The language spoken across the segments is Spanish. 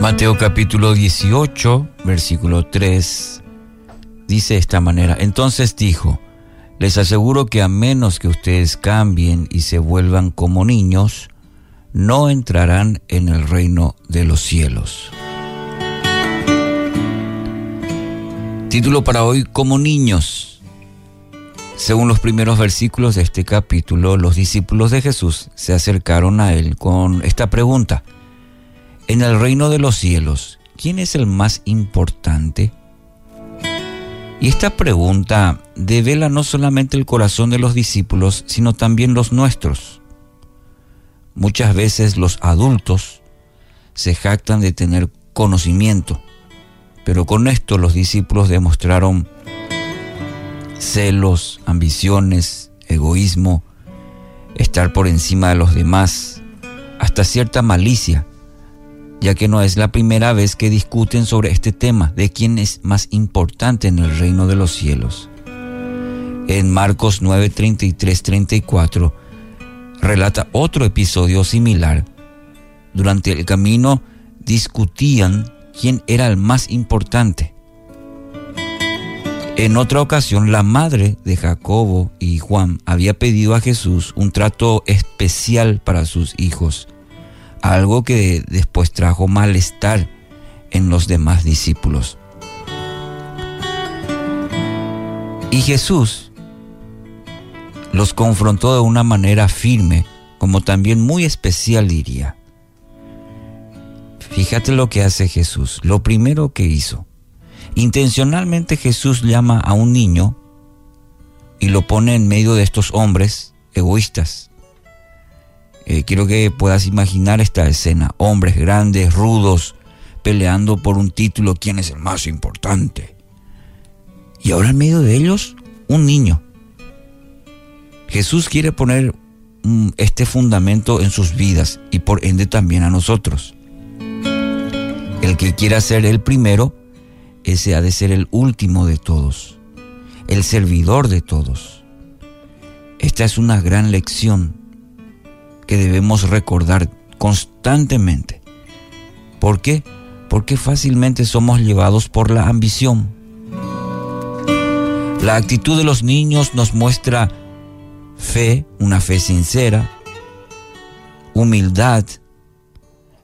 Mateo capítulo 18, versículo 3, dice de esta manera, entonces dijo, les aseguro que a menos que ustedes cambien y se vuelvan como niños, no entrarán en el reino de los cielos. Título para hoy, como niños. Según los primeros versículos de este capítulo, los discípulos de Jesús se acercaron a él con esta pregunta. En el reino de los cielos, ¿quién es el más importante? Y esta pregunta devela no solamente el corazón de los discípulos, sino también los nuestros. Muchas veces los adultos se jactan de tener conocimiento, pero con esto los discípulos demostraron celos, ambiciones, egoísmo, estar por encima de los demás, hasta cierta malicia ya que no es la primera vez que discuten sobre este tema de quién es más importante en el reino de los cielos. En Marcos 9, 33, 34 relata otro episodio similar. Durante el camino discutían quién era el más importante. En otra ocasión, la madre de Jacobo y Juan había pedido a Jesús un trato especial para sus hijos algo que después trajo malestar en los demás discípulos. Y Jesús los confrontó de una manera firme, como también muy especial diría. Fíjate lo que hace Jesús, lo primero que hizo. Intencionalmente Jesús llama a un niño y lo pone en medio de estos hombres egoístas, eh, quiero que puedas imaginar esta escena. Hombres grandes, rudos, peleando por un título, quién es el más importante. Y ahora en medio de ellos, un niño. Jesús quiere poner mm, este fundamento en sus vidas y por ende también a nosotros. El que quiera ser el primero, ese ha de ser el último de todos, el servidor de todos. Esta es una gran lección que debemos recordar constantemente. ¿Por qué? Porque fácilmente somos llevados por la ambición. La actitud de los niños nos muestra fe, una fe sincera, humildad,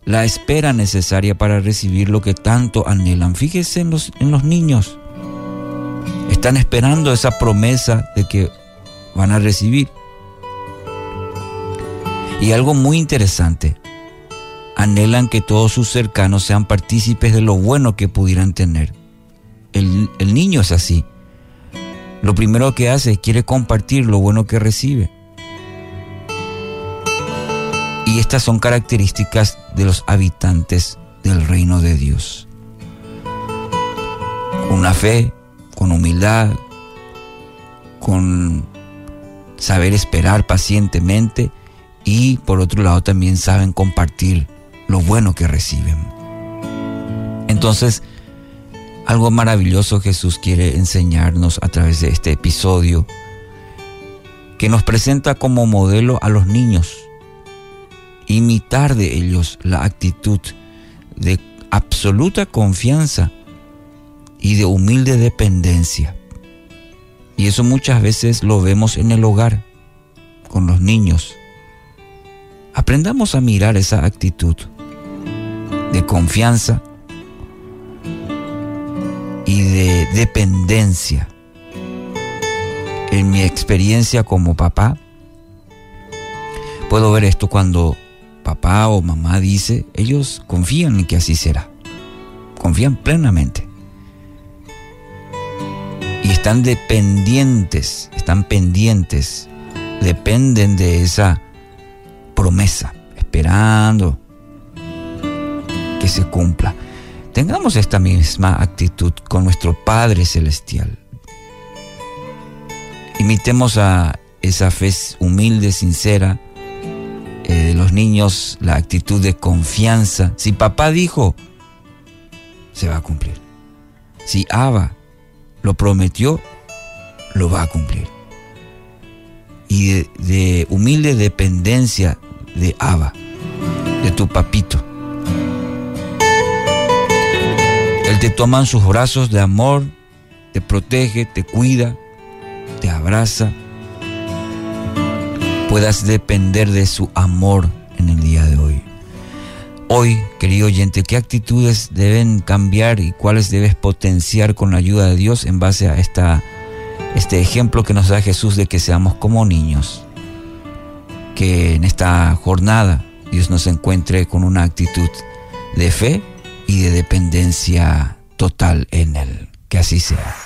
la espera necesaria para recibir lo que tanto anhelan. Fíjese en los, en los niños. Están esperando esa promesa de que van a recibir. Y algo muy interesante, anhelan que todos sus cercanos sean partícipes de lo bueno que pudieran tener. El, niño es así. Lo primero que hace es quiere compartir lo bueno que recibe. Y estas son características de los habitantes del reino de Dios. Con una fe, con humildad, con saber esperar pacientemente y por otro lado también saben compartir lo bueno que reciben. Entonces, algo maravilloso Jesús quiere enseñarnos a través de este episodio que nos presenta como modelo a los niños, imitar de ellos la actitud de absoluta confianza y de humilde dependencia. Y eso muchas veces lo vemos en el hogar, con los niños Aprendamos a mirar esa actitud de confianza y de dependencia. En mi experiencia como papá, puedo ver esto cuando papá o mamá dice, ellos confían en que así será. Confían plenamente. Y están dependientes, están pendientes, dependen de esa promesa, esperando que se cumpla. Tengamos esta misma actitud con nuestro Padre Celestial. Imitemos a esa fe humilde, sincera eh, de los niños, la actitud de confianza. Si papá dijo, se va a cumplir. Si Abba lo prometió, lo va a cumplir. Y de, de humilde dependencia de Abba, de tu papito. te toma en sus brazos de amor, te protege, te cuida, te abraza, puedas depender de su amor en el día de hoy. Hoy, querido oyente, ¿qué actitudes deben cambiar y cuáles debes potenciar con la ayuda de Dios en base a esta, este ejemplo que nos da Jesús de que seamos como niños? Que en esta jornada Dios nos encuentre con una actitud de fe y de dependencia total en Él. Que así sea.